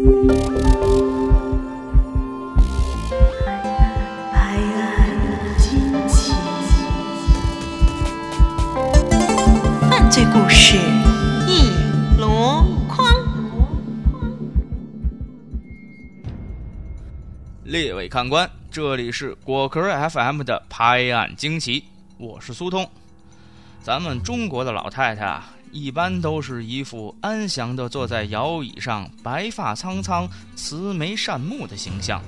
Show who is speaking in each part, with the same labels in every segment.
Speaker 1: 拍案惊奇，犯罪故事一箩筐。
Speaker 2: 列位看官，这里是果壳 FM 的拍案惊奇，我是苏通。咱们中国的老太太啊，一般都是一副安详地坐在摇椅上，白发苍苍、慈眉善目的形象。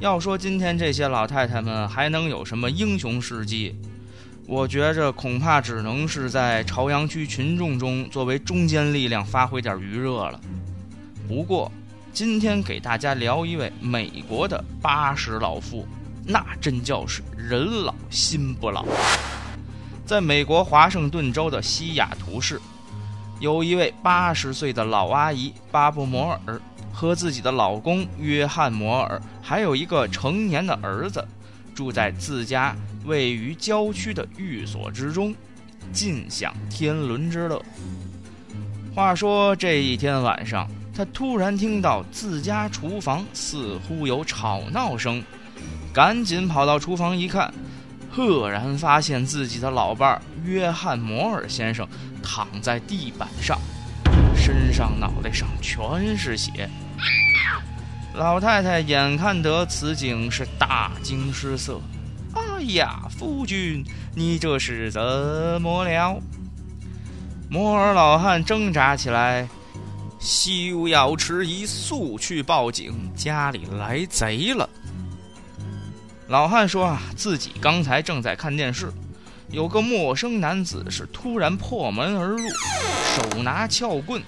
Speaker 2: 要说今天这些老太太们还能有什么英雄事迹，我觉着恐怕只能是在朝阳区群众中作为中坚力量发挥点余热了。不过，今天给大家聊一位美国的八十老妇，那真叫是人老心不老。在美国华盛顿州的西雅图市，有一位八十岁的老阿姨巴布摩尔，和自己的老公约翰摩尔，还有一个成年的儿子，住在自家位于郊区的寓所之中，尽享天伦之乐。话说这一天晚上，他突然听到自家厨房似乎有吵闹声，赶紧跑到厨房一看。赫然发现自己的老伴儿约翰·摩尔先生躺在地板上，身上、脑袋上全是血。老太太眼看得此景，是大惊失色。“哎呀，夫君，你这是怎么了？”摩尔老汉挣扎起来，休要迟疑，速去报警，家里来贼了。老汉说：“啊，自己刚才正在看电视，有个陌生男子是突然破门而入，手拿撬棍，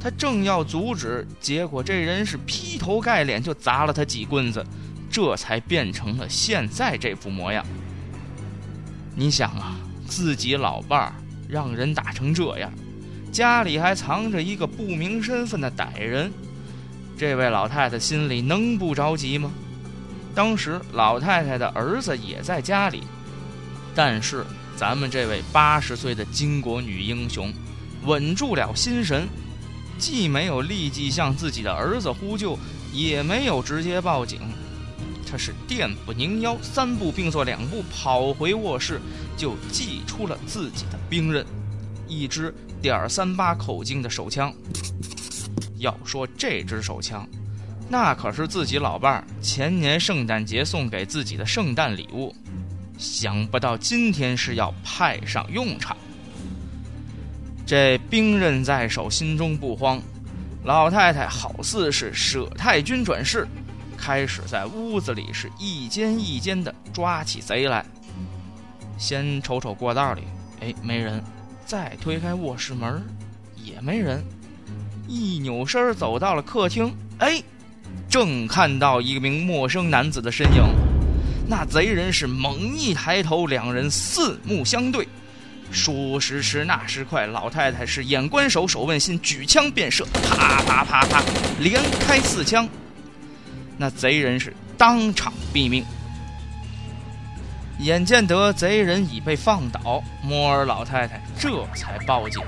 Speaker 2: 他正要阻止，结果这人是劈头盖脸就砸了他几棍子，这才变成了现在这副模样。你想啊，自己老伴儿让人打成这样，家里还藏着一个不明身份的歹人，这位老太太心里能不着急吗？”当时老太太的儿子也在家里，但是咱们这位八十岁的巾帼女英雄稳住了心神，既没有立即向自己的儿子呼救，也没有直接报警，她是电不拧腰，三步并作两步跑回卧室，就祭出了自己的兵刃，一支点三八口径的手枪。要说这支手枪。那可是自己老伴儿前年圣诞节送给自己的圣诞礼物，想不到今天是要派上用场。这兵刃在手，心中不慌。老太太好似是舍太君转世，开始在屋子里是一间一间的抓起贼来。先瞅瞅过道里，哎，没人；再推开卧室门，也没人。一扭身走到了客厅，哎。正看到一名陌生男子的身影，那贼人是猛一抬头，两人四目相对。说时迟，那时快，老太太是眼观手，手问心，举枪便射，啪啪啪啪，连开四枪。那贼人是当场毙命。眼见得贼人已被放倒，摩尔老太太这才报警。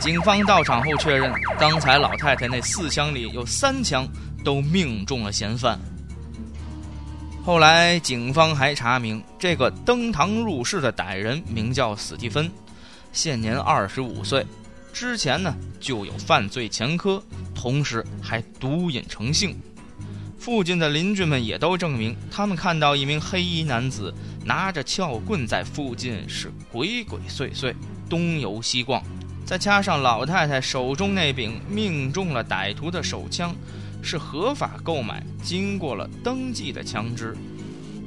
Speaker 2: 警方到场后确认，刚才老太太那四枪里有三枪。都命中了嫌犯。后来，警方还查明，这个登堂入室的歹人名叫史蒂芬，现年二十五岁，之前呢就有犯罪前科，同时还毒瘾成性。附近的邻居们也都证明，他们看到一名黑衣男子拿着撬棍在附近是鬼鬼祟祟，东游西逛。再加上老太太手中那柄命中了歹徒的手枪。是合法购买、经过了登记的枪支，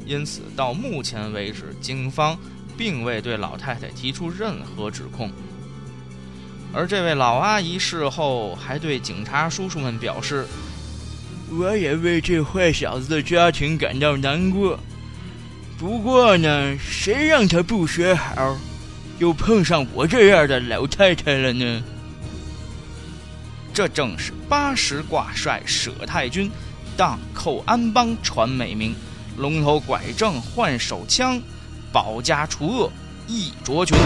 Speaker 2: 因此到目前为止，警方并未对老太太提出任何指控。而这位老阿姨事后还对警察叔叔们表示：“我也为这坏小子的家庭感到难过。不过呢，谁让他不学好，又碰上我这样的老太太了呢？”这正是八十挂帅舍太君，荡寇安邦传美名，龙头拐杖换手枪，保家除恶一卓群。